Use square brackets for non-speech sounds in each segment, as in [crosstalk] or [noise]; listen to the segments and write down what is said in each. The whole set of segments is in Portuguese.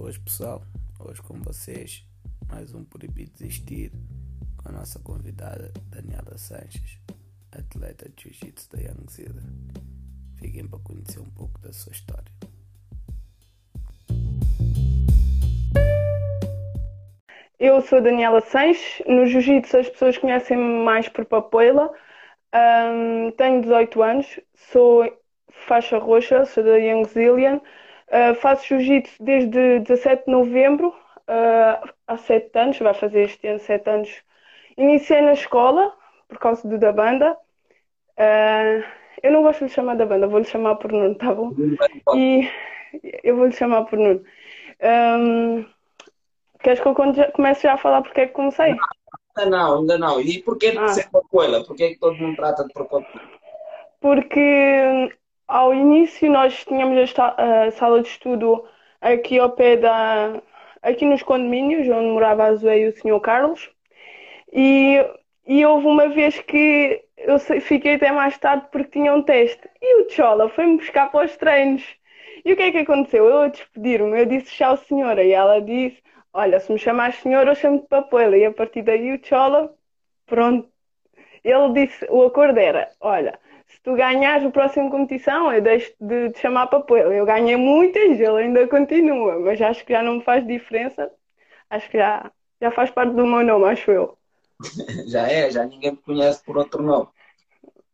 Boas pessoal, hoje com vocês mais um Proibido Desistir com a nossa convidada Daniela Sanches, atleta de Jiu-Jitsu da Young Zilla. Fiquem para conhecer um pouco da sua história. Eu sou Daniela Sanches, no Jiu-Jitsu as pessoas conhecem-me mais por Papoila. Um, tenho 18 anos, sou faixa roxa, sou da Young Zillion. Uh, faço jiu-jitsu desde 17 de novembro, uh, há 7 anos, vai fazer este ano 7 anos. Iniciei na escola, por causa do da banda. Uh, eu não gosto de lhe chamar da banda, vou-lhe chamar por Nuno, tá bom? E eu vou-lhe chamar por Nuno. Um, queres que eu comece já a falar porque é que comecei? Ainda não, ainda não. E porquê de ah. ser Pacoela? Porquê é que todo mundo trata de Pacoela? Porque ao início nós tínhamos a, sala de estudo aqui ao pé da aqui nos condomínios onde morava a Zoe e o Sr. Carlos. E, e houve uma vez que eu fiquei até mais tarde porque tinha um teste. E o Chola foi-me buscar para os treinos. E o que é que aconteceu? Eu a despedir-me, eu disse tchau senhora. E ela disse olha, se me chamas senhora eu chamo-te Papoela e a partir daí o Chola pronto ele disse, o acordo era, olha se tu ganhares a próxima competição, eu deixo de te chamar para apoio. Eu ganhei muitas, ele ainda continua, mas acho que já não me faz diferença. Acho que já, já faz parte do meu nome, acho eu. [laughs] já é, já ninguém me conhece por outro nome.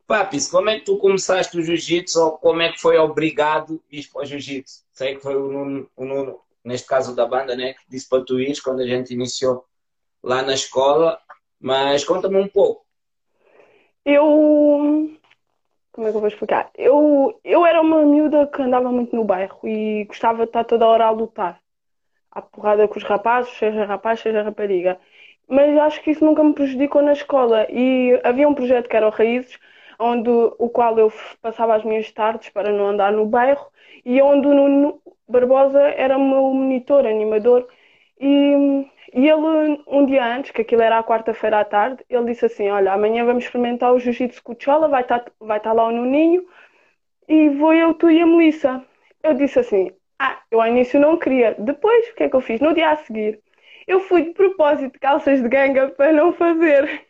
Papis, como é que tu começaste o jiu-jitsu ou como é que foi obrigado a ir para o jiu-jitsu? Sei que foi o Nuno, o Nuno, neste caso da banda, né, que disse para tu ir quando a gente iniciou lá na escola, mas conta-me um pouco. Eu como é que eu vou explicar? Eu, eu era uma miúda que andava muito no bairro e gostava de estar toda hora a lutar. À porrada com os rapazes, seja rapaz, seja rapariga. Mas acho que isso nunca me prejudicou na escola. E havia um projeto que era o Raízes, onde, o qual eu passava as minhas tardes para não andar no bairro e onde o Nuno Barbosa era o meu monitor, animador. E e ele, um dia antes, que aquilo era à quarta-feira à tarde, ele disse assim: Olha, amanhã vamos experimentar o jiu-jitsu Cuchola, vai estar vai estar lá o Nuninho, e vou eu, tu e a Melissa. Eu disse assim: Ah, eu ao início não queria. Depois, o que é que eu fiz? No dia a seguir, eu fui de propósito de calças de ganga para não fazer.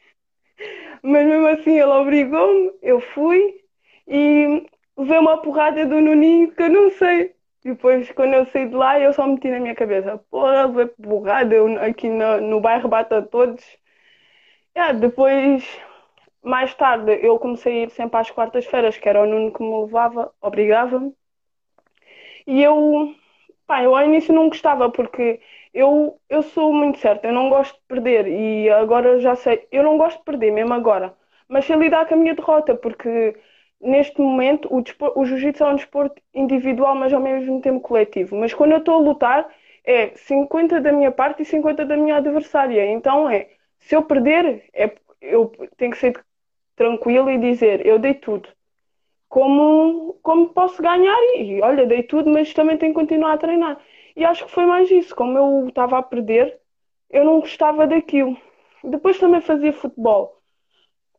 [laughs] Mas mesmo assim, ele obrigou-me, eu fui e levei uma porrada do Nuninho que eu não sei depois, quando eu saí de lá, eu só meti na minha cabeça: porra, vai porrada, eu aqui no, no bairro bato a todos. Yeah, depois, mais tarde, eu comecei a ir sempre às quartas-feiras, que era o Nuno que me levava, obrigava-me. E eu, pá, eu ao início não gostava, porque eu, eu sou muito certa, eu não gosto de perder. E agora já sei, eu não gosto de perder, mesmo agora. Mas sei lidar com a minha derrota, porque neste momento, o, o jiu-jitsu é um desporto individual, mas ao mesmo tempo coletivo. Mas quando eu estou a lutar, é 50 da minha parte e 50 da minha adversária. Então é, se eu perder, é, eu tenho que ser tranquilo e dizer, eu dei tudo. Como, como posso ganhar? E olha, dei tudo, mas também tenho que continuar a treinar. E acho que foi mais isso. Como eu estava a perder, eu não gostava daquilo. Depois também fazia futebol.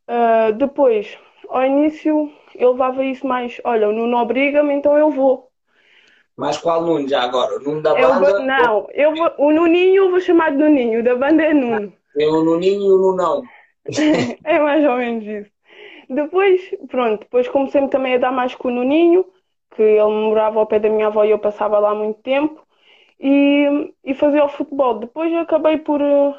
Uh, depois, ao início, eu levava isso mais, olha, o Nuno obriga-me, então eu vou. Mas qual Nuno já agora? O Nuno da eu banda? Vou, não, eu vou, o Nuninho eu vou chamar de Nuninho, da banda é Nuno. É o Nuninho e o Nunão. [laughs] é mais ou menos isso. Depois, pronto, depois comecei também a dar mais com o Nuninho, que ele morava ao pé da minha avó e eu passava lá muito tempo, e, e fazia o futebol. Depois acabei por. Uh,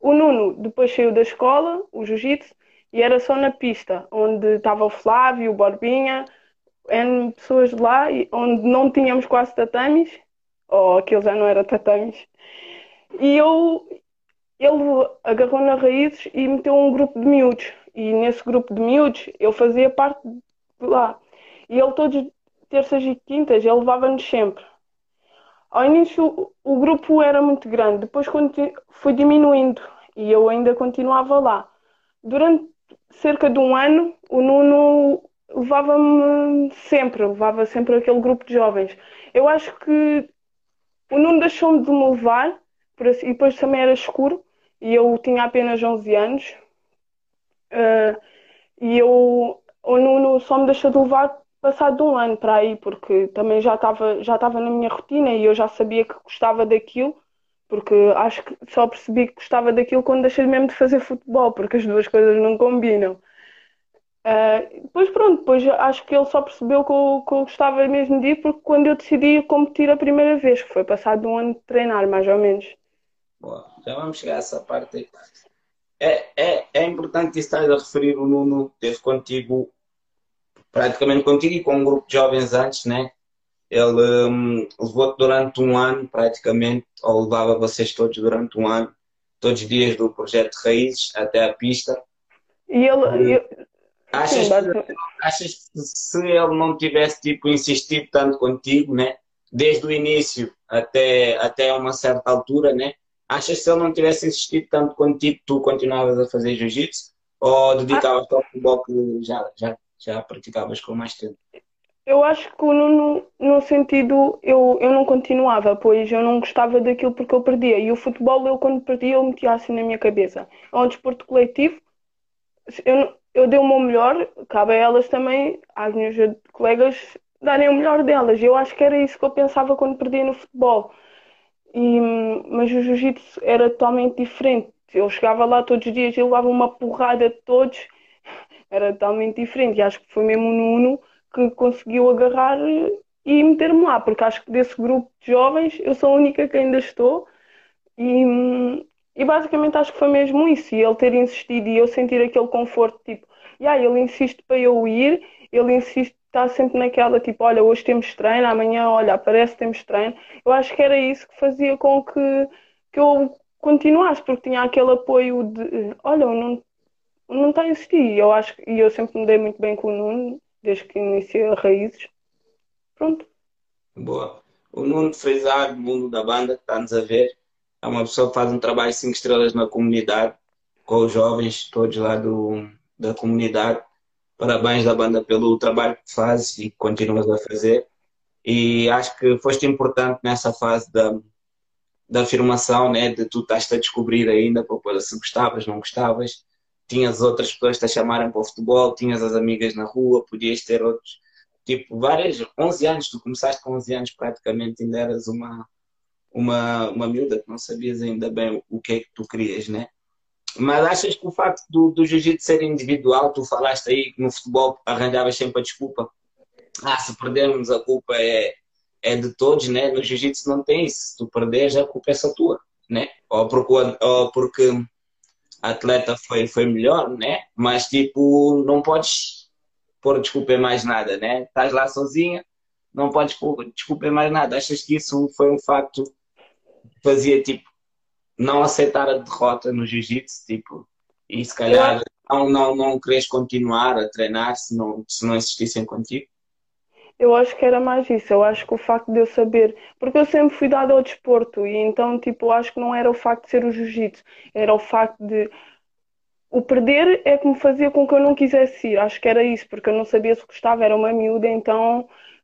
o Nuno depois saiu da escola, o jiu-jitsu, e era só na pista, onde estava o Flávio, o Borbinha, eram pessoas lá, onde não tínhamos quase tatames, ou aquilo já não era tatames. E eu, ele agarrou nas raízes e meteu um grupo de miúdos. E nesse grupo de miúdos eu fazia parte de lá. E ele todos terças e quintas, ele levava-nos sempre. Ao início o grupo era muito grande, depois foi diminuindo e eu ainda continuava lá. Durante cerca de um ano, o Nuno levava-me sempre, levava sempre aquele grupo de jovens. Eu acho que o Nuno deixou-me de me levar, assim, e depois também era escuro, e eu tinha apenas 11 anos. Uh, e eu, o Nuno só me deixou de levar passado um ano para aí, porque também já estava já estava na minha rotina e eu já sabia que gostava daquilo, porque acho que só percebi que gostava daquilo quando deixei mesmo de fazer futebol, porque as duas coisas não combinam. Uh, depois pronto, depois acho que ele só percebeu que eu, que eu gostava mesmo de ir porque quando eu decidi competir a primeira vez, que foi passado um ano de treinar, mais ou menos. Boa, já vamos chegar a essa parte aí. É, é, é importante estar a referir o Nuno, teve contigo, praticamente contigo e com um grupo de jovens antes, né? Ele um, levou-te durante um ano, praticamente, ou levava vocês todos durante um ano, todos os dias do projeto Raízes até a pista. E ele, e, Achas, Sim, que, achas que se ele não tivesse tipo, insistido tanto contigo, né? desde o início até, até uma certa altura, né? achas que se ele não tivesse insistido tanto contigo, tu continuavas a fazer jiu-jitsu? Ou dedicavas-te ao futebol que já, já, já praticavas com mais tempo? Eu acho que no, no sentido, eu, eu não continuava, pois eu não gostava daquilo porque eu perdia. E o futebol, eu quando perdia, eu metia assim na minha cabeça. É um desporto coletivo. Eu, eu dei o meu melhor, cabe a elas também, às minhas colegas, darem o melhor delas. Eu acho que era isso que eu pensava quando perdia no futebol. E, mas o jiu-jitsu era totalmente diferente. Eu chegava lá todos os dias e levava uma porrada de todos. [laughs] Era totalmente diferente. E acho que foi mesmo o Nuno que conseguiu agarrar e meter-me lá, porque acho que desse grupo de jovens eu sou a única que ainda estou. E, e basicamente acho que foi mesmo isso. E ele ter insistido e eu sentir aquele conforto, tipo, yeah, ele insiste para eu ir, ele insiste, está sempre naquela, tipo, olha, hoje temos treino, amanhã, olha, aparece, temos treino. Eu acho que era isso que fazia com que, que eu continuasse, porque tinha aquele apoio de, olha, o Nuno, não está a insistir. Eu acho, e eu sempre me dei muito bem com o Nuno, desde que iniciei a Raízes. Pronto. Boa. O Nuno Frisar, do mundo da banda, está-nos a ver é uma pessoa que faz um trabalho cinco estrelas na comunidade, com os jovens todos lá do, da comunidade. Parabéns da banda pelo trabalho que fazes e que continuas a fazer. E acho que foste importante nessa fase da, da afirmação, né? de tu estás a descobrir ainda para se gostavas, não gostavas. Tinhas outras pessoas te chamarem para o futebol, tinhas as amigas na rua, podias ter outros. Tipo, várias, 11 anos, tu começaste com 11 anos praticamente, ainda eras uma, uma, uma miúda que não sabias ainda bem o que é que tu querias, né? Mas achas que o facto do, do jiu-jitsu ser individual, tu falaste aí que no futebol arranjavas sempre a desculpa. Ah, se perdermos a culpa é, é de todos, né? No jiu-jitsu não tem isso. Se tu perderes, a culpa é só tua, né? Ou porque, ou porque atleta foi, foi melhor, né? Mas tipo, não podes pôr desculpa em mais nada, né? Estás lá sozinha, não podes pôr desculpa em mais nada. Achas que isso foi um facto fazia tipo não aceitar a derrota no jiu-jitsu, tipo, e se calhar não, não, não queres continuar a treinar se não, se não insistissem contigo? Eu acho que era mais isso. Eu acho que o facto de eu saber, porque eu sempre fui dada ao desporto e então, tipo, eu acho que não era o facto de ser o jiu-jitsu, era o facto de o perder é que me fazia com que eu não quisesse ir. Acho que era isso, porque eu não sabia se gostava, era uma miúda, então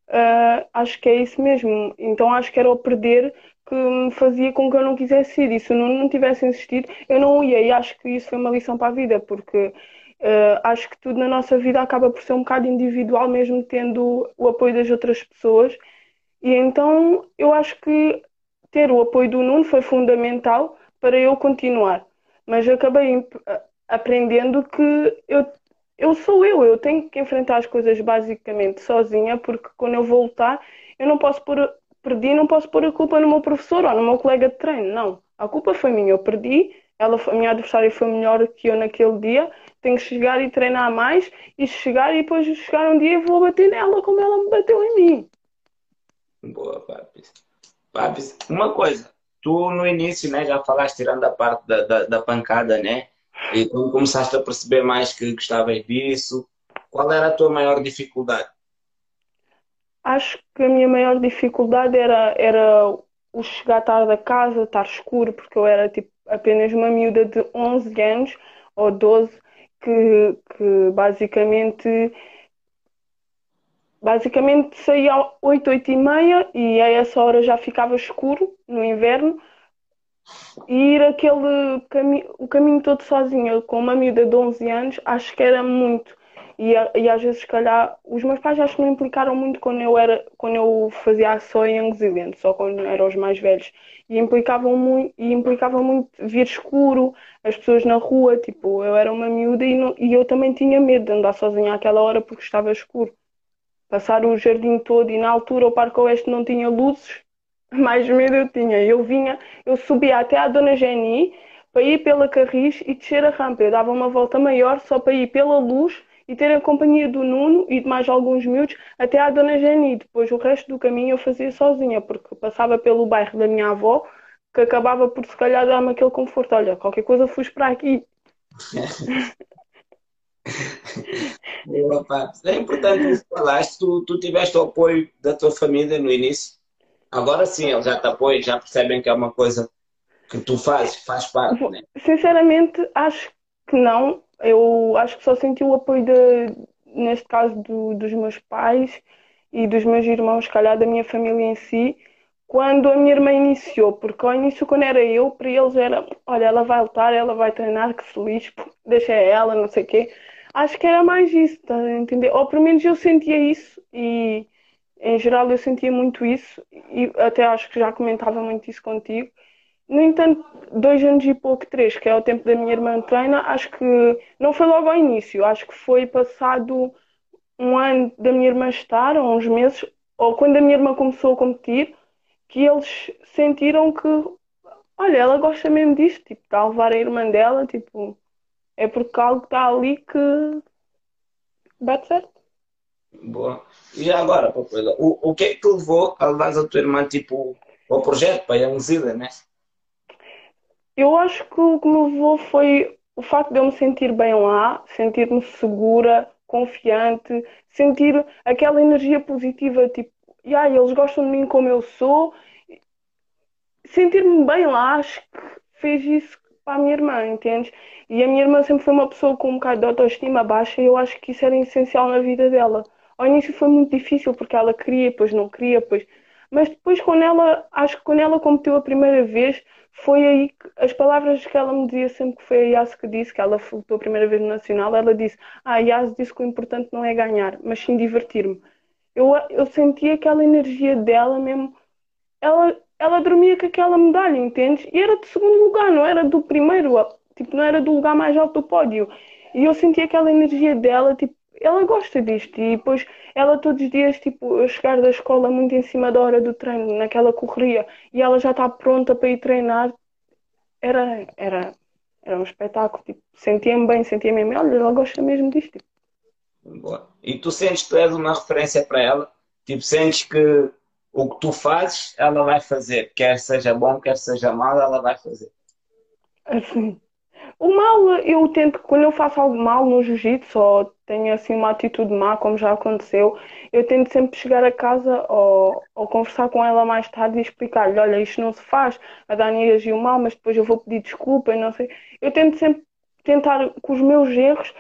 uh, acho que é isso mesmo. Então acho que era o perder que me fazia com que eu não quisesse ir. E se eu não, não tivesse insistido, eu não ia. E acho que isso foi uma lição para a vida, porque uh, acho que tudo na nossa vida acaba por ser um bocado individual, mesmo tendo o apoio das outras pessoas. E então eu acho que ter o apoio do Nuno foi fundamental para eu continuar. Mas acabei aprendendo que eu, eu sou eu, eu tenho que enfrentar as coisas basicamente sozinha, porque quando eu voltar, eu não posso pôr perdi, não posso pôr a culpa no meu professor ou no meu colega de treino. Não. A culpa foi minha. Eu perdi, ela, a minha adversária foi melhor que eu naquele dia. Tenho que chegar e treinar mais e chegar e depois chegar um dia e vou bater nela como ela me bateu em mim. Boa, Papis. Papis, uma coisa. Tu no início, né, já falaste tirando a parte da, da, da pancada, né? E quando começaste a perceber mais que gostavas disso, qual era a tua maior dificuldade? Acho que a minha maior dificuldade era, era o chegar tarde a casa, estar escuro, porque eu era tipo apenas uma miúda de 11 anos ou 12 que, que basicamente basicamente saía às 8, 8 e meia e a essa hora já ficava escuro no inverno e ir aquele o caminho todo sozinha com uma miúda de 11 anos acho que era muito E, e às vezes, se calhar, os meus pais acho que não implicaram muito quando eu era, quando eu fazia só em só quando eram os mais velhos. E implicavam muito, e implicava muito vir escuro, as pessoas na rua, tipo, eu era uma miúda e, não, e eu também tinha medo de andar sozinha àquela hora porque estava escuro. Passar o jardim todo e na altura o Parque Oeste não tinha luzes, [laughs] mais medo eu tinha. Eu vinha, eu subia até à Dona Jenny para ir pela Carris e descer a rampa. Eu dava uma volta maior só para ir pela luz e ter a companhia do Nuno e de mais alguns miúdos até à Dona Jenny. Depois o resto do caminho eu fazia sozinha, porque passava pelo bairro da minha avó, que acabava por se calhar dar-me aquele conforto. Olha, qualquer coisa fui para aqui. [laughs] é importante que falaste, tu, tu tiveste o apoio da tua família no início. Agora sim, eles já te apoiam, já percebem que é uma coisa que tu fazes, que faz parte. Né? Sinceramente, acho que não. Eu acho que só senti o apoio, de, neste caso, do, dos meus pais e dos meus irmãos, calhar da minha família em si, quando a minha irmã iniciou, porque ao início, quando era eu, para eles era: olha, ela vai lutar, ela vai treinar, que se lixe, deixa ela, não sei o quê. Acho que era mais isso, tá a entender? Ou pelo menos eu sentia isso e em geral eu sentia muito isso e até acho que já comentava muito isso contigo. No entanto, dois anos e pouco, três, que é o tempo da minha irmã treina, acho que não foi logo ao início, acho que foi passado um ano da minha irmã estar, ou uns meses, ou quando a minha irmã começou a competir, que eles sentiram que, olha, ela gosta mesmo disto, tipo, está a levar a irmã dela, tipo, é porque algo está ali que bate certo. Boa. E agora, o, o que é que te levou a levar a tua irmã, tipo, ao projeto, para a Youngzilla, né? Eu acho que o que me levou foi o facto de eu me sentir bem lá, sentir-me segura, confiante, sentir aquela energia positiva, tipo, e ah, eles gostam de mim como eu sou. Sentir-me bem lá, acho que fez isso para a minha irmã, entendes? E a minha irmã sempre foi uma pessoa com um bocado de autoestima baixa e eu acho que isso era essencial na vida dela. Ao início foi muito difícil porque ela queria, depois não queria, depois... Mas depois quando ela, acho que quando ela competiu a primeira vez, foi aí que as palavras que ela me dizia sempre que foi a Yas que disse, que ela lutou a primeira vez no Nacional, ela disse, ah, a Yas disse que o importante não é ganhar, mas sim divertir-me. Eu, eu sentia aquela energia dela mesmo, ela, ela dormia com aquela medalha, entendes? E era de segundo lugar, não era do primeiro, tipo, não era do lugar mais alto do pódio. E eu sentia aquela energia dela, tipo, ela gosta disto e depois ela todos os dias, tipo, eu chegar da escola muito em cima da hora do treino, naquela correria, e ela já está pronta para ir treinar, era, era, era um espetáculo, tipo, sentia-me bem, sentia-me bem, olha, ela gosta mesmo disto. Tipo. Boa. E tu sentes que tu és uma referência para ela? Tipo, sentes que o que tu fazes, ela vai fazer, quer seja bom, quer seja mal, ela vai fazer. Assim, o mal, eu tento, quando eu faço algo mal no jiu-jitsu ou tenho assim uma atitude má, como já aconteceu, eu tento sempre chegar a casa ou, ou conversar com ela mais tarde e explicar-lhe: olha, isto não se faz, a Dani agiu mal, mas depois eu vou pedir desculpa e não sei. Eu tento sempre tentar, com os meus erros,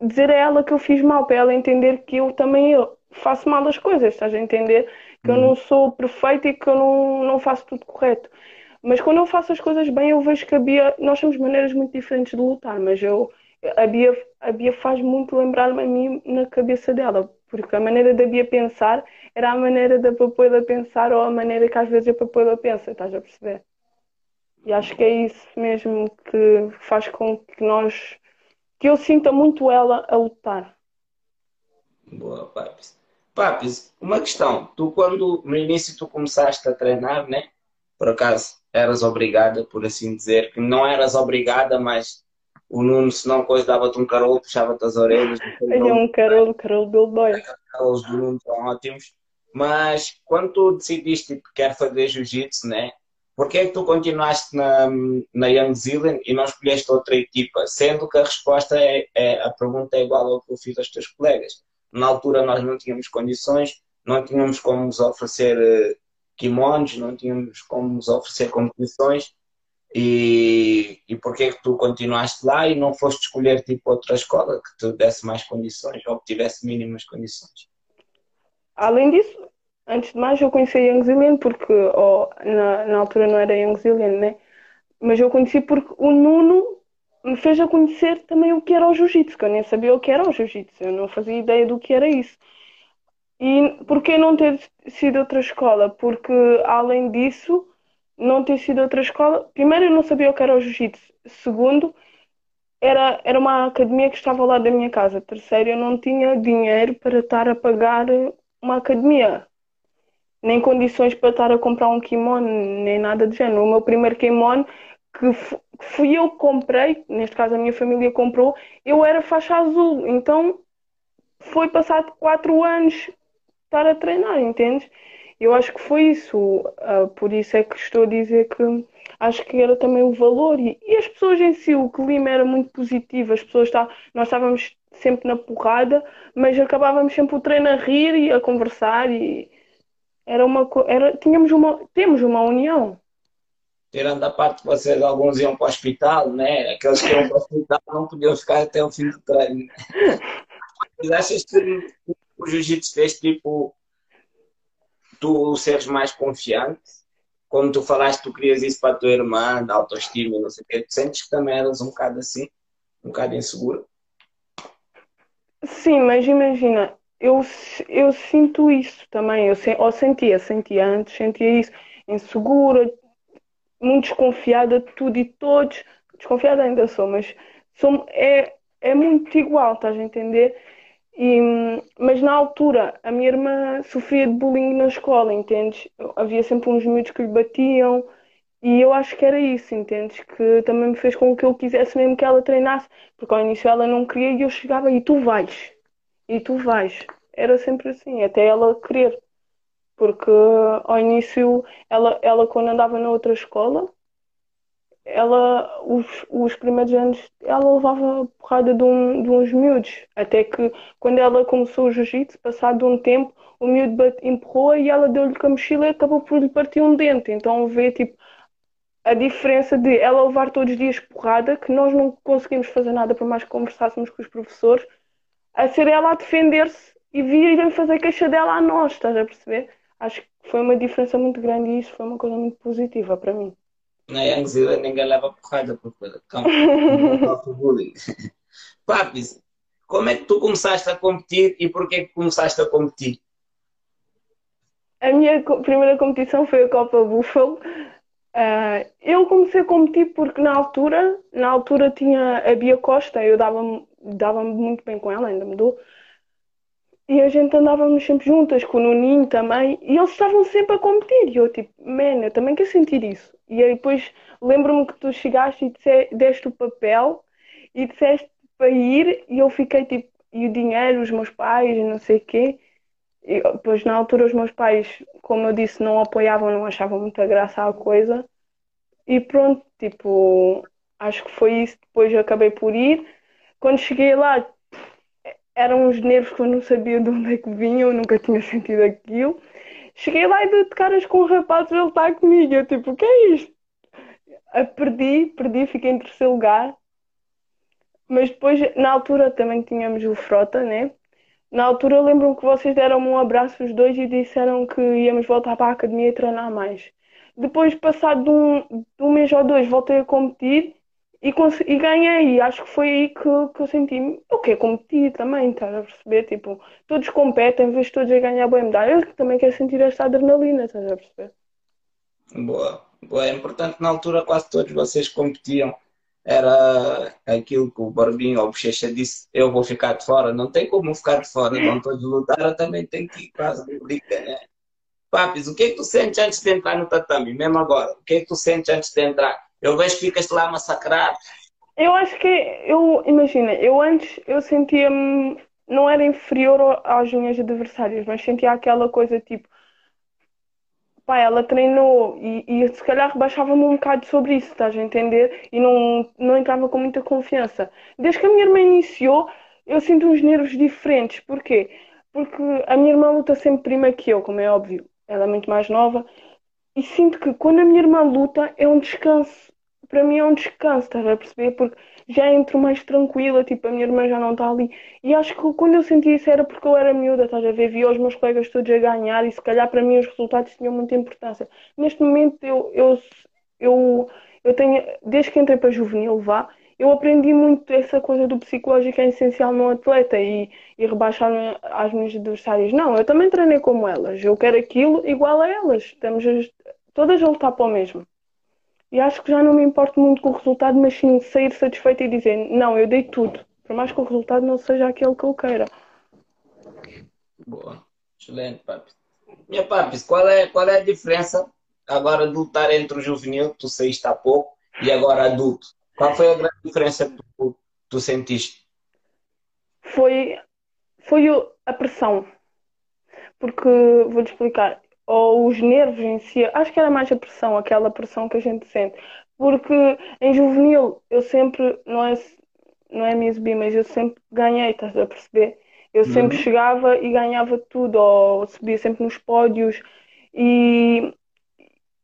dizer a ela que eu fiz mal, para ela entender que eu também eu faço mal as coisas, estás a entender? Que eu não uhum. sou perfeita e que eu não, não faço tudo correto. Mas quando eu faço as coisas bem, eu vejo que a Bia, nós temos maneiras muito diferentes de lutar, mas eu, a, Bia, a Bia faz muito lembrar-me a mim na cabeça dela, porque a maneira da Bia pensar era a maneira da Papoila pensar ou a maneira que às vezes a Papoila pensa, estás a perceber? E acho que é isso mesmo que faz com que nós, que eu sinta muito ela a lutar. Boa, Papis. Papis, uma questão. Tu, quando no início tu começaste a treinar, né? Por acaso, eras obrigada, por assim dizer, que não eras obrigada, mas o Nuno, se não coisa, dava-te um carolo, puxava-te as orelhas. É um carolo, carolo do boy. Os carolos do Nuno são ótimos. Mas quando tu decidiste que quer fazer jiu-jitsu, né? Porquê é que tu continuaste na, na Young Zealand e não escolheste outra equipa? Sendo que a resposta é, é, a pergunta é igual ao que eu fiz aos teus colegas. Na altura nós não tínhamos condições, não tínhamos como nos oferecer uh, kimonos, não tínhamos como nos oferecer competições e, e porquê é que tu continuaste lá e não foste escolher tipo outra escola que te desse mais condições ou que tivesse mínimas condições? Além disso, antes de mais eu conheci a Young Zealand porque oh, na, na altura não era Young Zealand, né? Mas eu conheci porque o Nuno me fez a conhecer também o que era o jiu-jitsu, que eu nem sabia o que era o jiu-jitsu, eu não fazia ideia do que era isso. E porquê não ter sido outra escola? Porque além disso, não ter sido outra escola, primeiro eu não sabia o que era o jiu-jitsu, segundo, era, era uma academia que estava lado da minha casa, terceiro, eu não tinha dinheiro para estar a pagar uma academia nem condições para estar a comprar um kimono, nem nada do género. O meu primeiro kimono, que fui eu que comprei, neste caso a minha família comprou, eu era faixa azul. Então foi passado quatro anos estar a treinar, entendes? Eu acho que foi isso. Uh, por isso é que estou a dizer que acho que era também o valor. E, e as pessoas em si, o clima era muito positivo. As pessoas está, nós estávamos sempre na porrada, mas acabávamos sempre o treino a rir e a conversar e era uma era tínhamos uma temos uma união tirando a parte que vocês alguns iam para o hospital né aqueles que iam para o hospital não podiam ficar até o fim do treino [laughs] mas achas que o jiu-jitsu fez tipo tu seres mais confiante como tu falaste tu querias isso para a tua irmã da autoestima não sei o quê tu sentes que também eras um bocado assim um bocado insegura sim mas imagina eu, eu sinto isso também. Eu, ou sentia, sentia antes, sentia isso. Insegura, muito desconfiada de tudo e todos. Desconfiada ainda sou, mas sou, é, é muito igual, estás a entender? E, mas na altura, a minha irmã sofria de bullying na escola, entendes? Havia sempre uns miúdos que lhe batiam. E eu acho que era isso, entendes? Que também me fez com que eu quisesse mesmo que ela treinasse, porque ao início ela não queria e eu chegava e tu vais e tu vais. Era sempre assim, até ela querer. Porque ao início, ela, ela quando andava na outra escola, ela, os, os primeiros anos, ela levava porrada de, um, de uns miúdos. Até que quando ela começou o jiu-jitsu, passado um tempo, o miúdo empurrou e ela deu-lhe com a mochila e acabou por lhe partir um dente. Então vê tipo a diferença de ela levar todos os dias porrada, que nós não conseguimos fazer nada por mais que conversássemos com os professores, a ser ela a defender-se e virem fazer queixa dela a nós, estás a perceber? Acho que foi uma diferença muito grande e isso foi uma coisa muito positiva para mim. Na Youngzilla ninguém leva porrada por coisa. Papis, [laughs] como é que tu começaste a competir e porquê que começaste a competir? A minha primeira competição foi a Copa Buffalo. Uh, eu comecei a competir porque na altura, na altura tinha a Bia Costa, eu dava-me dava muito bem com ela, ainda me dou. E a gente andávamos sempre juntas, com o Nuninho também, e eles estavam sempre a competir. E eu, tipo, man, eu também quero sentir isso. E aí depois lembro-me que tu chegaste e disse, deste o papel e disseste para ir, e eu fiquei tipo, e o dinheiro, os meus pais, não sei o quê. E depois na altura os meus pais, como eu disse, não apoiavam, não achavam muita graça a coisa. E pronto, tipo, acho que foi isso. Depois eu acabei por ir. Quando cheguei lá, eram uns nervos que eu não sabia de onde é que vinham, nunca tinha sentido aquilo. Cheguei lá e de caras com o rapaz, ele está comigo. Eu tipo, o que é isto? Perdi, perdi, fiquei em terceiro lugar. Mas depois, na altura, também tínhamos o Frota, né? Na altura, lembro-me que vocês deram-me um abraço os dois e disseram que íamos voltar para a academia e treinar mais. Depois, passado de um, de um mês ou dois, voltei a competir e, e ganhei. Acho que foi aí que, que eu senti. Eu quero competir também, estás a perceber? Tipo, todos competem, vejo todos a ganhar boa medalha. Eu também quero sentir esta adrenalina, estás a perceber? Boa, boa. É importante na altura quase todos vocês competiam. Era aquilo que o Barbinho ou o Bochecha disse: eu vou ficar de fora. Não tem como ficar de fora, não todos lutar, eu também tenho que ir quase briga, né? Papis, o que é que tu sentes antes de entrar no tatame? Mesmo agora, o que é que tu sentes antes de entrar? Eu vejo que ficas lá massacrado. Eu acho que, eu, imagina, eu antes eu sentia-me, não era inferior às minhas adversárias, mas sentia aquela coisa tipo, pá, ela treinou e, e se calhar rebaixava-me um bocado sobre isso, estás a entender? E não, não entrava com muita confiança. Desde que a minha irmã iniciou, eu sinto uns nervos diferentes. Porquê? Porque a minha irmã luta sempre prima que eu, como é óbvio. Ela é muito mais nova. E sinto que quando a minha irmã luta é um descanso para mim é um descanso, estás a perceber? Porque já entro mais tranquila, tipo, a minha irmã já não está ali. E acho que quando eu senti isso era porque eu era miúda, estás a ver? Via os meus colegas todos a ganhar e se calhar para mim os resultados tinham muita importância. Neste momento eu, eu, eu, eu tenho, desde que entrei para juvenil, vá, eu aprendi muito essa coisa do psicológico é essencial no atleta e, e rebaixar as minhas adversárias. Não, eu também treinei como elas. Eu quero aquilo igual a elas. Estamos todas a lutar para o mesmo. E acho que já não me importo muito com o resultado, mas sim sair satisfeita e dizer: não, eu dei tudo. Por mais que o resultado não seja aquele que eu queira. Boa. Excelente, Papis. Minha Papis, qual é, qual é a diferença agora de lutar entre o juvenil, tu saíste há pouco, e agora adulto? Qual foi a grande diferença que tu, tu sentiste? Foi, foi a pressão. Porque, vou-te explicar, ou os nervos em si, acho que era mais a pressão, aquela pressão que a gente sente. Porque em juvenil eu sempre, não é, não é me exibir, mas eu sempre ganhei, estás a perceber? Eu sempre uhum. chegava e ganhava tudo, ou subia sempre nos pódios. E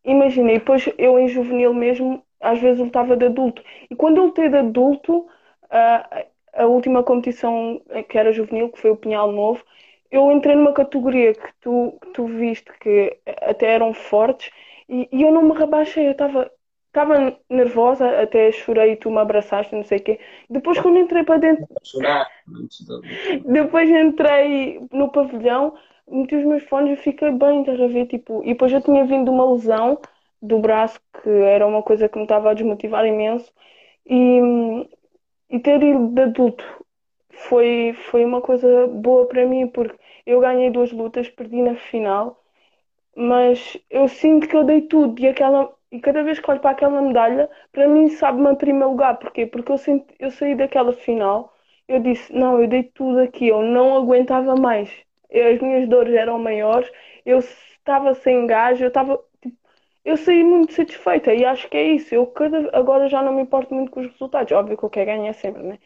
imaginei, depois eu em juvenil mesmo, às vezes lutava de adulto. E quando eu lutei de adulto, a, a última competição que era juvenil, que foi o Pinhal Novo, eu entrei numa categoria que tu, que tu viste que até eram fortes e, e eu não me rebaixei, eu estava estava nervosa, até chorei e tu me abraçaste, não sei o quê. Depois quando entrei para dentro. Chorar. Depois entrei no pavilhão, meti os meus fones e fiquei bem, estás a ver? Tipo, e depois eu tinha vindo de uma lesão do braço, que era uma coisa que me estava a desmotivar imenso. E, e ter ido de adulto foi, foi uma coisa boa para mim, porque eu ganhei duas lutas, perdi na final, mas eu sinto que eu dei tudo e aquela e cada vez que olho para aquela medalha, para mim sabe-me em primeiro lugar. Porquê? Porque eu, senti, eu saí daquela final, eu disse, não, eu dei tudo aqui, eu não aguentava mais. Eu, as minhas dores eram maiores, eu estava sem gás, eu estava. Eu saí muito satisfeita e acho que é isso. Eu cada, agora já não me importo muito com os resultados. Óbvio que eu quero ganhar sempre, né?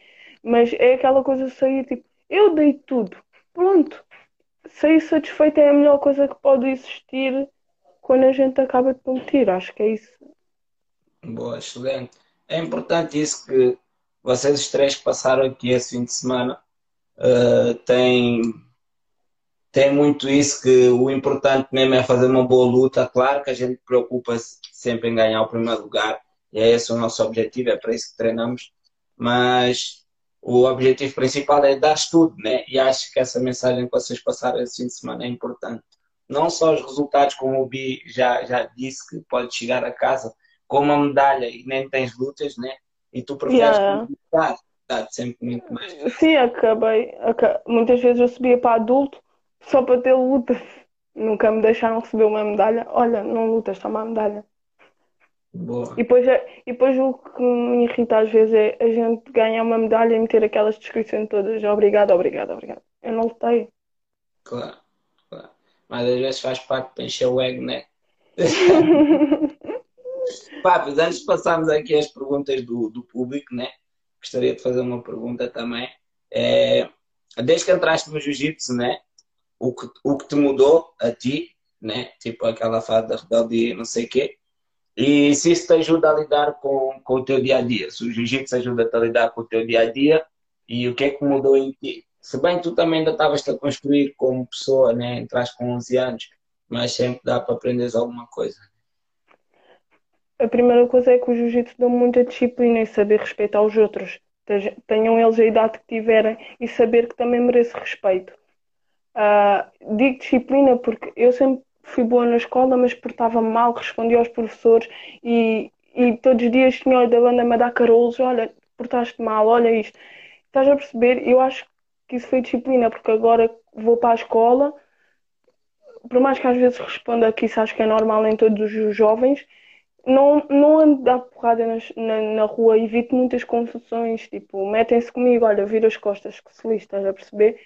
Mas é aquela coisa de sair, tipo, eu dei tudo. Pronto. Sair satisfeita é a melhor coisa que pode existir quando a gente acaba de competir. Acho que é isso. Boa, excelente. É importante isso que vocês os três que passaram aqui esse fim de semana uh, têm, têm muito isso que o importante mesmo é fazer uma boa luta. Claro que a gente preocupa-se sempre em ganhar o primeiro lugar e é esse o nosso objetivo, é para isso que treinamos. Mas o objetivo principal é dar tudo, né? E acho que essa mensagem que vocês passaram esse fim de semana é importante não só os resultados, como o Bi já, já disse, que pode chegar a casa com uma medalha e nem tens lutas, né? E tu preferes yeah. lutar, dá sempre muito mais. Sim, acabei. Muitas vezes eu subia para adulto só para ter lutas. Nunca me deixaram receber uma medalha. Olha, não lutas, toma a medalha. Boa. E depois, é, e depois o que me irrita às vezes é a gente ganhar uma medalha e meter aquelas descrições todas. Obrigado, obrigado, obrigado. Eu não lutei. Claro mas às vezes faz parte para encher o ego, né? [laughs] Papos, antes de passarmos aqui as perguntas do, do público, né? Gostaria de fazer uma pergunta também. É, desde que entraste no jiu-jitsu, né? O que, o que te mudou a ti, né? Tipo aquela fase da rebeldia, não sei o quê. E se isso te ajuda a lidar com, com o teu dia a dia. Se o jiu-jitsu ajuda-te a lidar com o teu dia a dia e o que é que mudou em ti? Se bem tu também ainda estavas a construir como pessoa, né? Entraste com 11 anos, mas sempre dá para aprenderes alguma coisa. A primeira coisa é que o jiu-jitsu dá muita disciplina e saber respeitar os outros. Tenham eles a idade que tiverem e saber que também merece respeito. Uh, digo disciplina porque eu sempre fui boa na escola, mas portava mal, respondia aos professores e, e todos os dias tinha da banda me dar carolos, olha, portaste mal, olha isto. Estás a perceber? Eu acho que isso foi disciplina, porque agora vou para a escola, por mais que às vezes responda que isso acho que é normal em todos os jovens, não, não ando dar porrada na, na rua, evito muitas confusões, tipo, metem-se comigo, olha, vira as costas, que se lixe, estás a perceber?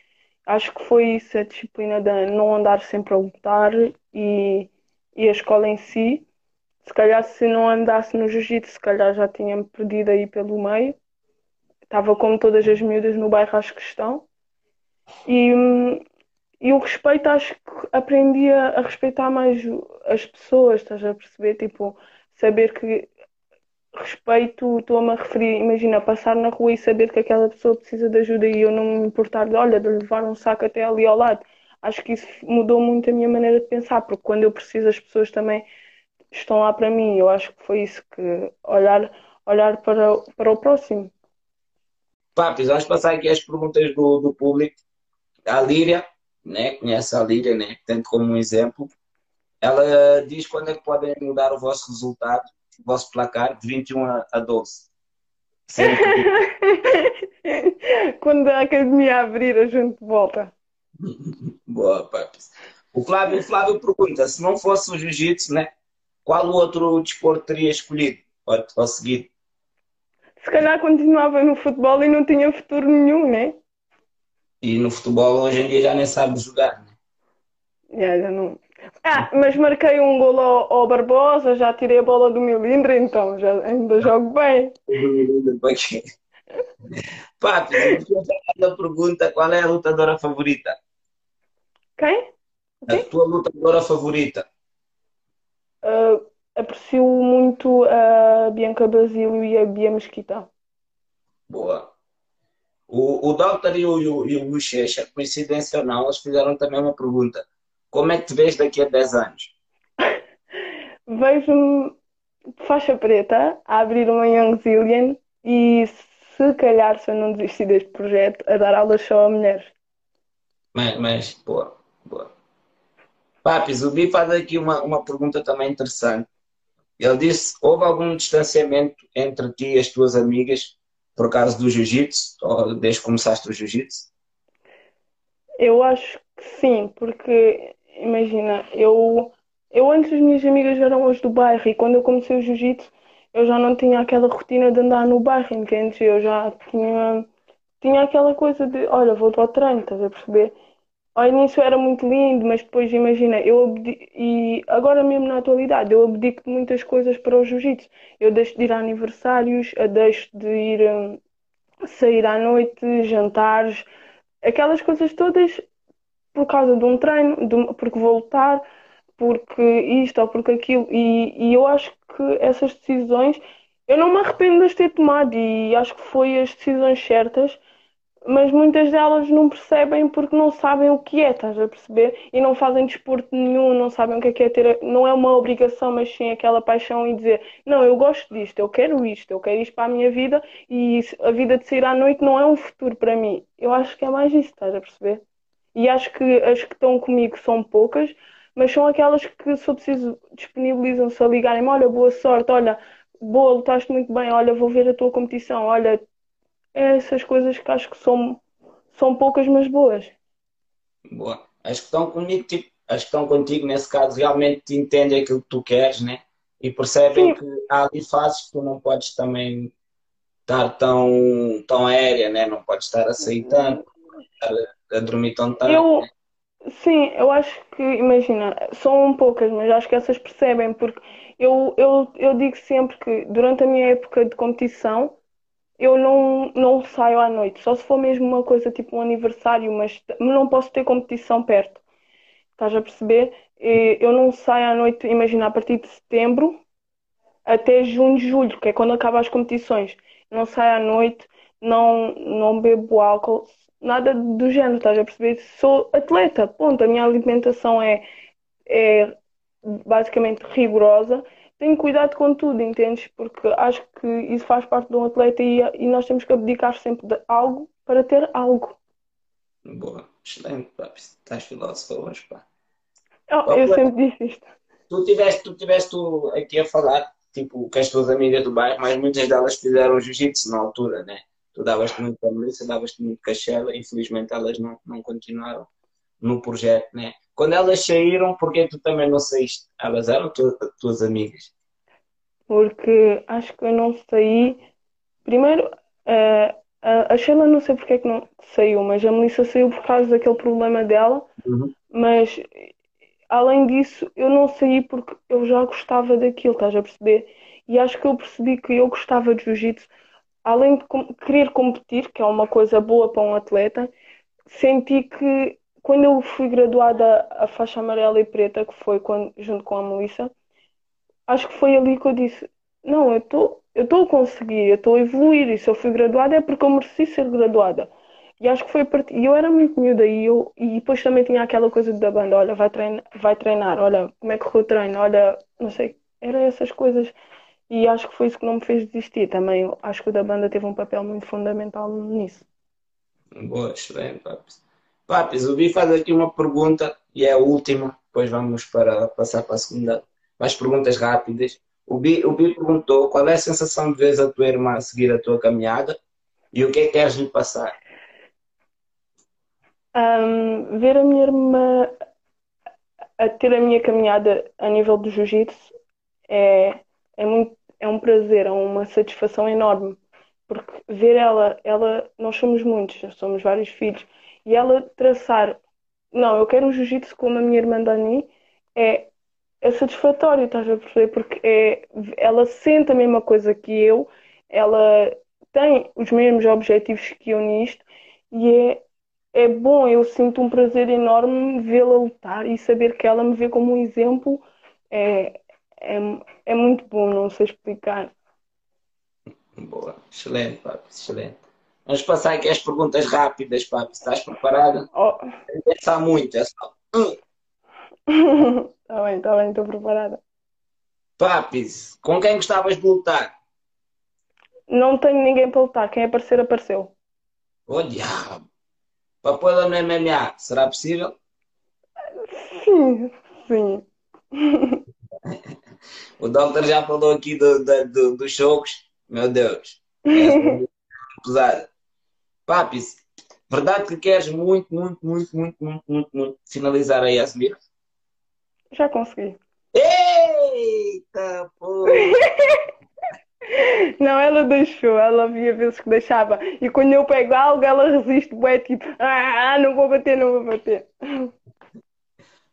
Acho que foi isso a disciplina de não andar sempre a lutar e, e a escola em si. Se calhar se não andasse no jiu-jitsu, se calhar já tinha-me perdido aí pelo meio. Estava como todas as miúdas no bairro, acho que estão. E, e o respeito, acho que aprendi a, a respeitar mais as pessoas, estás a perceber? Tipo, saber que respeito, estou-me a referir, imagina, passar na rua e saber que aquela pessoa precisa de ajuda e eu não me importar de, olha, de levar um saco até ali ao lado. Acho que isso mudou muito a minha maneira de pensar, porque quando eu preciso as pessoas também estão lá para mim. Eu acho que foi isso que olhar, olhar para, para o próximo. Papis, vamos passar aqui as perguntas do, do público. A Líria, né, conhece a Líria, né, tendo como um exemplo. Ela diz quando é que podem mudar o vosso resultado, vosso placar, de 21 a 12. [laughs] quando a academia abrir, a gente volta. [laughs] Boa, Papis. O Flávio, o Flávio pergunta: se não fosse o jiu-jitsu, né, qual outro desporto teria escolhido para, para seguir? Se calhar continuava no futebol e não tinha futuro nenhum, né? E no futebol hoje em dia já nem sabe jogar, né? Yeah, já não. Ah, mas marquei um gol ao, ao, Barbosa, já tirei a bola do milindre, então já ainda jogo bem. Papi, a pergunta: qual é a lutadora favorita? Quem? A tua lutadora favorita? Uh, aprecio muito a Bianca Basílio e a Bia Mesquita. Boa. O, o Doctor e o, e o Bochecha, coincidência ou não, eles fizeram também uma pergunta. Como é que te vês daqui a 10 anos? Vejo-me faixa preta a abrir uma Young Zillion e se calhar, se eu não desistir deste projeto, a dar aulas só a mulheres. Mas, mas boa, boa. Papis, o Bi faz aqui uma, uma pergunta também interessante. Ele disse: houve algum distanciamento entre ti e as tuas amigas por causa do jiu-jitsu, ou desde que começaste o jiu-jitsu? Eu acho que sim, porque imagina, eu, eu antes as minhas amigas eram as do bairro e quando eu comecei o jiu-jitsu eu já não tinha aquela rotina de andar no bairro, entende? Eu já tinha, tinha aquela coisa de, olha, vou ao treino, estás a perceber? Ao início era muito lindo, mas depois imagina, eu e agora mesmo na atualidade, eu abdico de muitas coisas para o jiu-jitsu. Eu deixo de ir a aniversários, eu deixo de ir um, sair à noite, jantares, aquelas coisas todas por causa de um treino, de, porque vou lutar, porque isto ou porque aquilo. E, e eu acho que essas decisões, eu não me arrependo de ter tomado e acho que foi as decisões certas, mas muitas delas não percebem porque não sabem o que é, estás a perceber? E não fazem desporto nenhum, não sabem o que é, que é ter. Não é uma obrigação, mas sim aquela paixão e dizer: Não, eu gosto disto, eu quero isto, eu quero isto para a minha vida e a vida de sair à noite não é um futuro para mim. Eu acho que é mais isso, estás a perceber? E acho que as que estão comigo são poucas, mas são aquelas que, se eu preciso, disponibilizam-se a ligarem-me: olha, boa sorte, olha, boa, lutaste muito bem, olha, vou ver a tua competição, olha, é essas coisas que acho que são, são poucas, mas boas. Boa. As que estão comigo, tipo, as que estão contigo, nesse caso, realmente entendem aquilo que tu queres, né? E percebem Sim. que há ali fases que tu não podes também estar tão, tão aérea, né? Não podes estar a sair tanto, a, a dormir tão tanto. Eu, né? Sim, eu acho que, imagina, são poucas, mas acho que essas percebem, porque eu, eu, eu digo sempre que durante a minha época de competição eu não, não saio à noite, só se for mesmo uma coisa tipo um aniversário, mas não posso ter competição perto. Estás a perceber? Eu não saio à noite, imagina, a partir de setembro até junho, julho, que é quando acabam as competições. Não saio à noite, não, não bebo álcool, nada do género, estás a perceber? Sou atleta, ponto. A minha alimentação é, é basicamente rigorosa. Tenho cuidado com tudo, entendes? Porque acho que isso faz parte de um atleta e, e nós temos que abdicar sempre de algo para ter algo. Boa, excelente, pá. Estás filósofa hoje, pá. Oh, eu sempre disse isto. Tu tiveste, tu tiveste aqui a falar, tipo, com as tuas amigas do bairro, mas muitas delas fizeram jiu-jitsu na altura, né? Tu davas-te muito a Melissa, davas-te muito com a Sheila, infelizmente elas não, não continuaram no projeto, né? Quando elas saíram, por que tu também não saíste? Elas eram tu, tuas amigas? Porque acho que eu não saí. Primeiro, uh, a Sheila não sei porque é que não saiu, mas a Melissa saiu por causa daquele problema dela. Uhum. Mas além disso, eu não saí porque eu já gostava daquilo, estás a perceber? E acho que eu percebi que eu gostava de jiu-jitsu além de querer competir, que é uma coisa boa para um atleta, senti que quando eu fui graduada a faixa amarela e preta, que foi quando, junto com a Melissa, acho que foi ali que eu disse: Não, eu estou eu estou a conseguir, eu estou a evoluir, e se eu fui graduada é porque eu mereci ser graduada. E acho que foi part... Eu era muito miúda e, eu... e depois também tinha aquela coisa da banda: olha, vai treinar, vai treinar, olha, como é que o treino, olha, não sei, eram essas coisas e acho que foi isso que não me fez desistir. Também acho que o da banda teve um papel muito fundamental nisso. Boa, excelente, Papis. Papis, o Vi faz aqui uma pergunta e é a última, depois vamos para passar para a segunda. Mais perguntas rápidas. O Bi, o Bi perguntou qual é a sensação de ver a tua irmã seguir a tua caminhada e o que é que queres lhe passar? Um, ver a minha irmã a ter a minha caminhada a nível do jiu-jitsu é, é, muito, é um prazer, é uma satisfação enorme. Porque ver ela, ela, nós somos muitos, somos vários filhos, e ela traçar, não, eu quero um jiu-jitsu como a minha irmã Dani, é, é satisfatório, estás a perceber? Porque é, ela sente a mesma coisa que eu, ela tem os mesmos objetivos que eu nisto, e é, é bom, eu sinto um prazer enorme vê-la lutar e saber que ela me vê como um exemplo é, é, é muito bom, não sei explicar. Boa, excelente, papi, excelente. Vamos passar aqui as perguntas rápidas, papi. Estás preparada? Oh. Pensar muito, é só. Está [laughs] bem, está bem, estou preparada. Papis, com quem gostavas de lutar? Não tenho ninguém para lutar, quem aparecer, apareceu. Oh diabo! Pôr no MMA, será possível? Sim, sim. [laughs] o Doctor já falou aqui do, do, do, dos jogos. Meu Deus. É [laughs] pesada. Papis, verdade que queres muito, muito, muito, muito, muito, muito, muito finalizar a Yasmir? Já consegui. Eita, pô! [laughs] Não, ela deixou, ela havia vezes que deixava. E quando eu pego algo, ela resiste, é tipo, ah, não vou bater, não vou bater.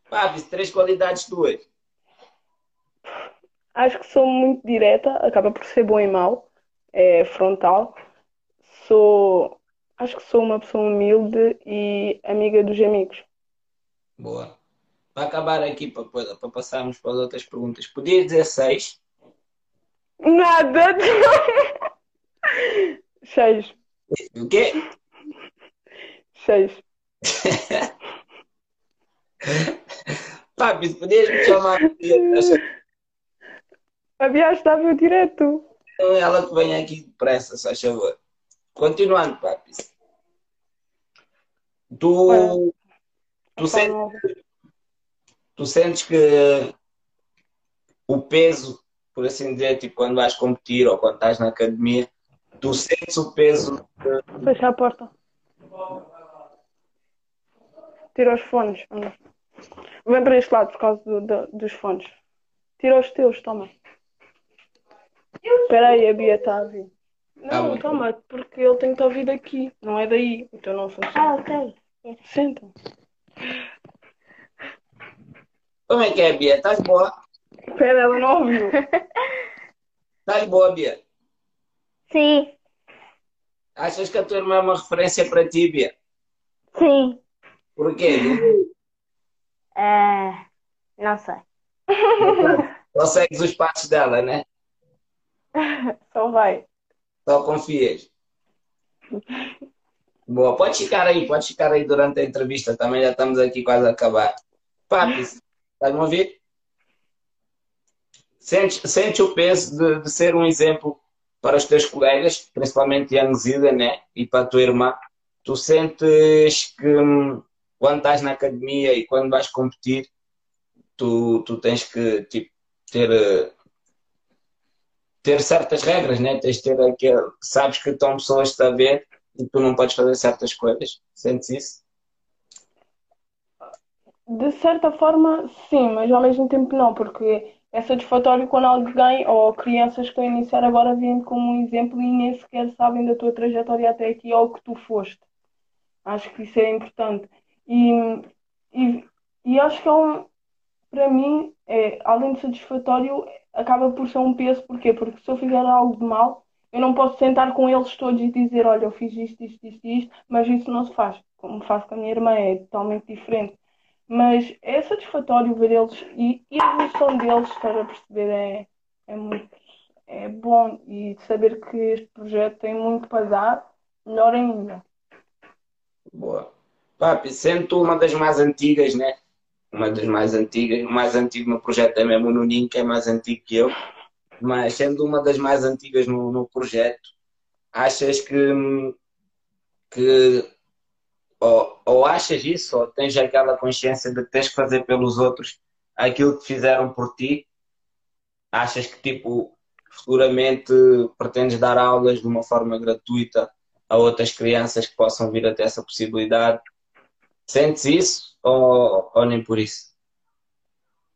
Papis, três qualidades tuas. Acho que sou muito direta, acaba por ser bom e mau, é frontal. Sou, acho que sou uma pessoa humilde e amiga dos amigos. Boa. Para acabar aqui, para, para passarmos para as outras perguntas, podia dizer seis? Nada. [laughs] Seis. O quê? Seis. [laughs] Papi, podias me chamar? A viagem estava direto. Ela que vem aqui depressa, se faz favor. Continuando, Papi. Tu, tu, sentes, tu sentes que o peso por assim dizer, tipo, quando vais competir ou quando estás na academia, tu sentes o peso. De... Fecha a porta. Tira os fones. Vem para este lado por causa do, do, dos fones. Tira os teus, toma. Espera aí, a Bia está a vir. Não, ah, toma, porque ele tem que te ouvir daqui, não é daí. Então não funciona. Ah, ok. Senta. Como é que é, Bia? Estás boa? Espera, ela não ouviu. [laughs] Estás boa, Bia? Sim. Achas que a tua irmã é uma referência para ti, Bia? Sim. Por quê? É... Não sei. Só segues os passos dela, né? Só [laughs] vai. Só confias. Boa, pode ficar aí, pode ficar aí durante a entrevista, também já estamos aqui quase a acabar. Papis, estás me ouvir? Sente, sente o peso de, de, ser um exemplo para os teus colegas, principalmente Yangzida, né? E para a tua irmã. Tu sentes que hum, quando estás na academia e quando vais competir, tu, tu tens que tipo, ter, ter certas regras, né? Tens de ter aquele. Sabes que estão pessoas a ver e tu não podes fazer certas coisas. Sentes isso? De certa forma, sim, mas ao mesmo tempo não, porque é satisfatório quando alguém ou crianças que a iniciar agora vêm como um exemplo e nem sequer sabem da tua trajetória até aqui ou o que tu foste. Acho que isso é importante. E, e, e acho que é um, para mim, é, além de satisfatório, acaba por ser um peso. Porquê? Porque se eu fizer algo de mal, eu não posso sentar com eles todos e dizer: Olha, eu fiz isto, isto, isto, isto, mas isso não se faz. Como faço com a minha irmã, é totalmente diferente. Mas é satisfatório ver eles e, e a evolução deles, estás a perceber, é, é muito é bom e saber que este projeto tem muito para dar, melhor ainda. Boa. Papi, sendo uma das mais antigas, né? Uma das mais antigas, o mais antigo no projeto é mesmo o Nuninho, que é mais antigo que eu. mas sendo uma das mais antigas no, no projeto, achas que, que ou, ou achas isso, ou tens aquela consciência de que tens que fazer pelos outros aquilo que fizeram por ti? Achas que, tipo, futuramente pretendes dar aulas de uma forma gratuita a outras crianças que possam vir a ter essa possibilidade? Sentes isso ou, ou nem por isso?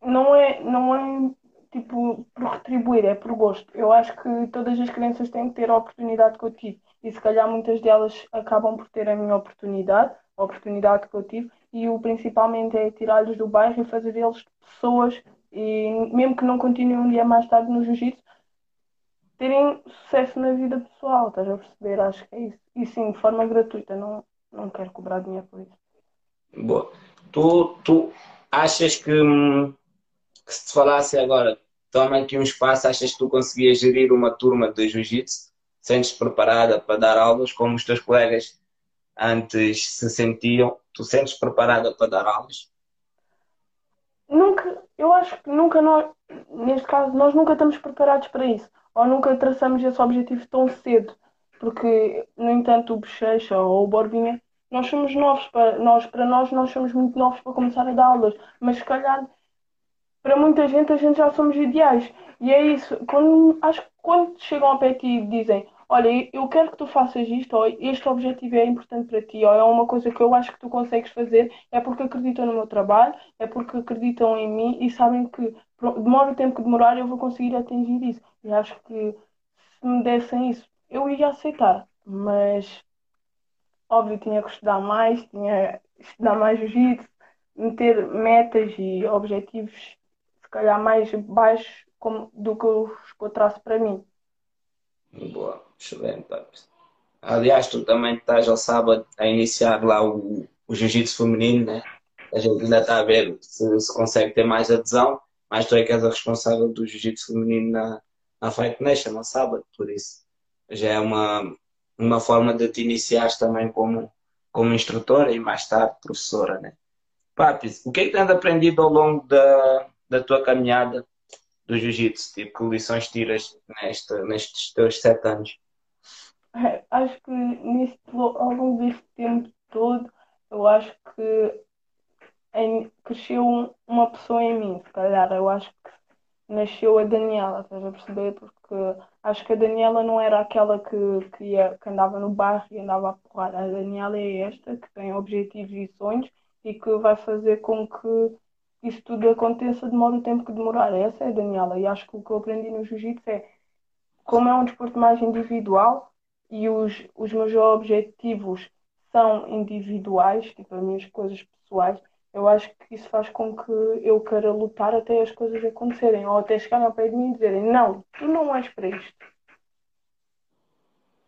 Não é, não é tipo por retribuir, é por gosto. Eu acho que todas as crianças têm que ter a oportunidade que eu tive e se calhar muitas delas acabam por ter a minha oportunidade, a oportunidade que eu tive, e o principalmente é tirá-los do bairro e fazer deles pessoas, e mesmo que não continuem um dia mais tarde no jiu-jitsu, terem sucesso na vida pessoal, estás a perceber? Acho que é isso. E sim, de forma gratuita, não, não quero cobrar dinheiro por isso. Boa. Tu, tu achas que, hum, que se te falasse agora, toma aqui um espaço, achas que tu conseguias gerir uma turma de jiu-jitsu? Sentes preparada para dar aulas como os teus colegas antes se sentiam? Tu sentes preparada para dar aulas? Nunca, eu acho que nunca nós, neste caso, nós nunca estamos preparados para isso. Ou nunca traçamos esse objetivo tão cedo. Porque, no entanto, o Bochecha ou o Borbinha, nós somos novos para nós, para nós, nós somos muito novos para começar a dar aulas. Mas se calhar para muita gente a gente já somos ideais. E é isso. Quando, acho que quando chegam ao pé e dizem olha, eu quero que tu faças isto, ou este objetivo é importante para ti, ou é uma coisa que eu acho que tu consegues fazer, é porque acreditam no meu trabalho, é porque acreditam em mim e sabem que demora o tempo que demorar eu vou conseguir atingir isso. E acho que se me dessem isso, eu ia aceitar, mas óbvio tinha que estudar mais, tinha que estudar mais jiu-jitsu, meter metas e objetivos se calhar mais baixos como, do que os que eu traço para mim. Boa, excelente. Aliás, tu também estás ao sábado a iniciar lá o, o jiu-jitsu feminino, né? A gente ainda está a ver se, se consegue ter mais adesão, mas tu é que és a responsável do jiu-jitsu feminino na, na Fight Nation, no sábado, por isso já é uma, uma forma de te iniciar também como, como instrutora e mais tarde professora, né? Papis, o que é que tens aprendido ao longo da, da tua caminhada do jiu-jitsu? Tipo, que lições tiras neste, nestes teus sete anos? É, acho que neste, ao longo deste tempo todo, eu acho que em, cresceu uma pessoa em mim, se calhar. Eu acho que nasceu a Daniela, estás a perceber? Porque acho que a Daniela não era aquela que, que, ia, que andava no bairro e andava a porrar. A Daniela é esta, que tem objetivos e sonhos e que vai fazer com que isso tudo aconteça, demora o tempo que demorar. Essa é a Daniela. E acho que o que eu aprendi no Jiu-Jitsu é como é um desporto mais individual e os, os meus objetivos são individuais, tipo as minhas coisas pessoais, eu acho que isso faz com que eu queira lutar até as coisas acontecerem, ou até chegarem ao pé de mim e dizerem: Não, tu não és para isto.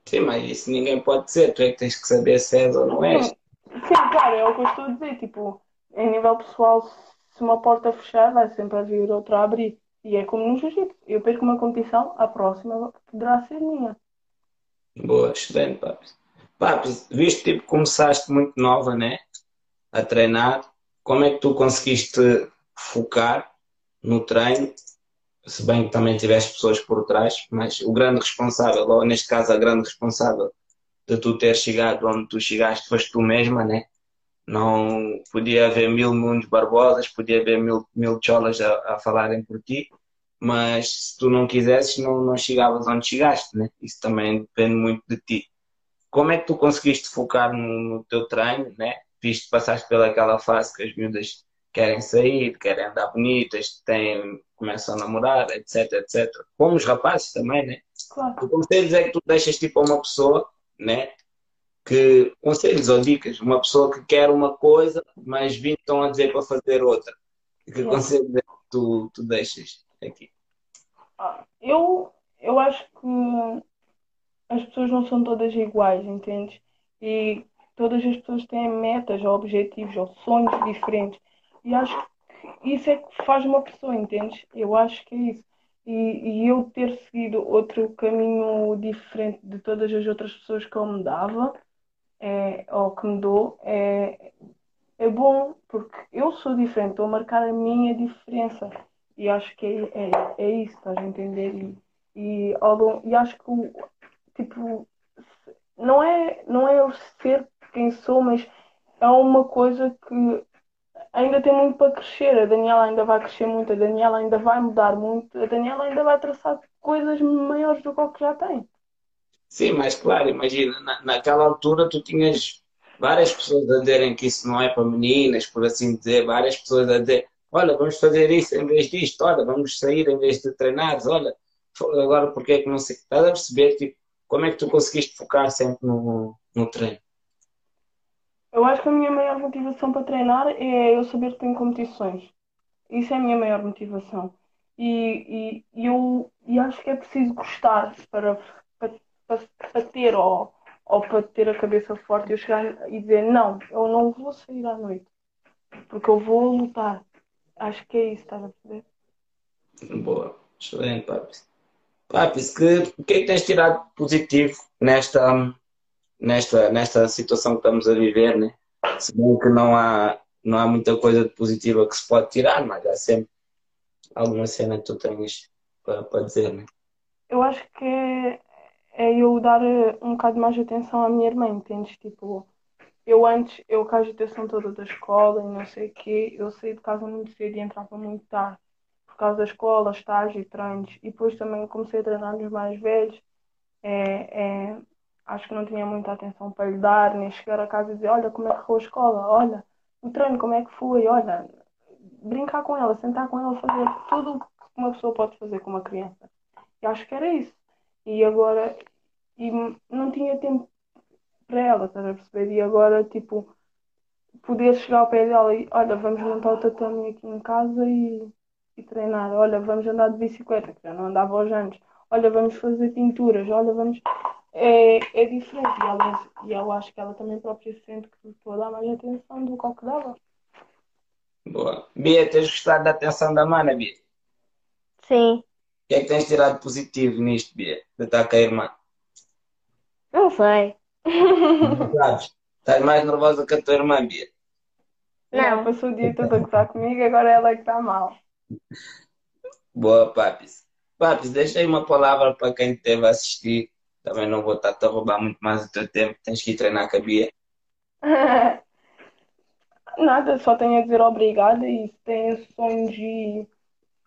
Sim, mas isso ninguém pode dizer, tu é que tens que saber se és ou não és. Sim, claro, é o que eu estou a dizer. Tipo, em nível pessoal, se uma porta fechar, vai sempre haver outra a abrir. E é como no jiu-jitsu. Eu perco uma competição, a próxima poderá ser minha. Boa, excelente, Papis. Papis, visto tipo começaste muito nova, né? A treinar, como é que tu conseguiste focar no treino? Se bem que também tiveste pessoas por trás, mas o grande responsável, ou neste caso a grande responsável de tu ter chegado onde tu chegaste, foste tu mesma, né? Não podia haver mil mundos barbosas, podia haver mil, mil cholas a, a falarem por ti, mas se tu não quisesses, não, não chegavas onde chegaste, né? Isso também depende muito de ti. Como é que tu conseguiste focar no, no teu treino, né? Visto passaste pelaquela fase que as miúdas querem sair, querem andar bonitas, têm, começam a namorar, etc, etc. Como os rapazes também, né? Claro. O conselho é que tu deixas tipo uma pessoa, né? que conselhos ou dicas, uma pessoa que quer uma coisa, mas 20 estão a dizer para fazer outra. Que é. conselhos é que tu, tu deixas aqui? Ah, eu, eu acho que as pessoas não são todas iguais, entende? E todas as pessoas têm metas ou objetivos ou sonhos diferentes. E acho que isso é que faz uma pessoa, entende? Eu acho que é isso. E, e eu ter seguido outro caminho diferente de todas as outras pessoas que eu me dava, é, ou que me dou é, é bom, porque eu sou diferente, estou a marcar a minha diferença. E acho que é, é, é isso, estás a entender? E E, e acho que, tipo, não é, não é eu ser quem sou, mas é uma coisa que ainda tem muito para crescer. A Daniela ainda vai crescer muito, a Daniela ainda vai mudar muito, a Daniela ainda vai traçar coisas maiores do que o que já tem. Sim, mas claro, imagina, na, naquela altura tu tinhas várias pessoas a dizerem que isso não é para meninas, por assim dizer, várias pessoas a dizer, olha, vamos fazer isso em vez disto, olha, vamos sair em vez de treinares, olha, agora porque é que não sei. Estás a perceber, tipo, como é que tu conseguiste focar sempre no, no treino? Eu acho que a minha maior motivação para treinar é eu saber que tenho competições. Isso é a minha maior motivação. E, e, eu e acho que é preciso gostar para, para, para, ter ou, ou para ter a cabeça forte e eu chegar e dizer não, eu não vou sair à noite porque eu vou lutar. Acho que é isso, estás a perceber? Boa, excelente, Papis. Papis, que, o que é que tens tirado positivo nesta, nesta, nesta situação que estamos a viver, né? Se bem que não há, não há muita coisa de positiva que se pode tirar, mas há sempre alguma cena que tu tens para, para dizer, né? Eu acho que é, é eu dar eh, um bocado mais atenção à minha irmã, entendes? Tipo, eu antes, eu com a agitação toda da escola e não sei o quê, eu saí de casa muito cedo e entrava muito tarde. Por causa da escola, estágio e treinos. E depois também comecei a treinar nos mais velhos. É, é, acho que não tinha muita atenção para lhe dar, nem chegar a casa e dizer, olha como é que foi a escola, olha, o treino como é que foi, olha, brincar com ela, sentar com ela, fazer tudo o que uma pessoa pode fazer com uma criança. E acho que era isso. E agora, e não tinha tempo para ela, estás a perceber? E agora, tipo, poder chegar ao pé dela e, olha, vamos montar o tatame aqui em casa e, e treinar. Olha, vamos andar de bicicleta, que já não andava aos anos. Olha, vamos fazer pinturas. Olha, vamos. É, é diferente. E, ela, e eu acho que ela também própria sente que estou a dar mais atenção do que ao que dava. Boa. Bia, tens gostado da atenção da mana, Bia? Sim. O que é que tens tirado positivo nisto, Bia? De estar com a irmã? Não sei. Sabes? Estás mais nervosa que a tua irmã, Bia? Ela Não. passou o dia todo a gozar comigo, agora ela é que está mal. Boa, Papis. Papis, deixa aí uma palavra para quem esteve a assistir. Também não vou estar a roubar muito mais o teu tempo. Tens que ir treinar com a Bia. [laughs] Nada, só tenho a dizer obrigada e se têm sonhos e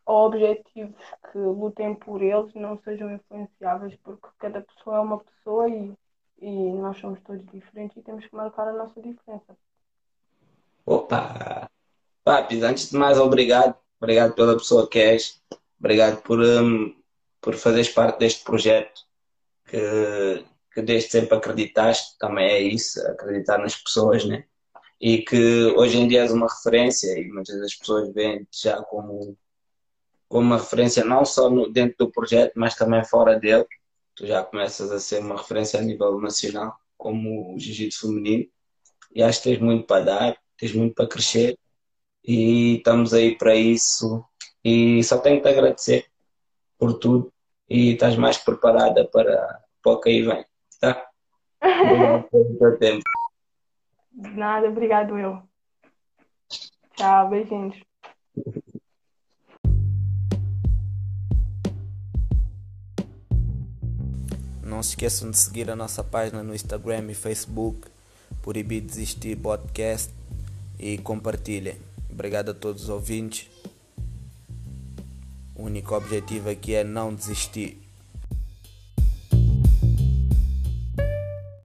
objetivos que lutem por eles, não sejam influenciáveis, porque cada pessoa é uma pessoa e, e nós somos todos diferentes e temos que marcar a nossa diferença. Opa! Papis, antes de mais, obrigado. Obrigado pela pessoa que és. Obrigado por, hum, por fazeres parte deste projeto que, que desde sempre acreditaste. Também é isso, acreditar nas pessoas, né? E que hoje em dia és uma referência e muitas das pessoas veem já como, como uma referência não só no, dentro do projeto, mas também fora dele. Tu já começas a ser uma referência a nível nacional, como o jiu-jitsu feminino. E acho que tens muito para dar, tens muito para crescer e estamos aí para isso. E só tenho que te agradecer por tudo e estás mais preparada para, para o que aí vem, tá? Obrigado [laughs] tempo. De nada, obrigado eu. Tchau, beijinhos. Não se esqueçam de seguir a nossa página no Instagram e Facebook, Proibido Desistir Podcast e compartilhem. Obrigado a todos os ouvintes. O único objetivo aqui é não desistir.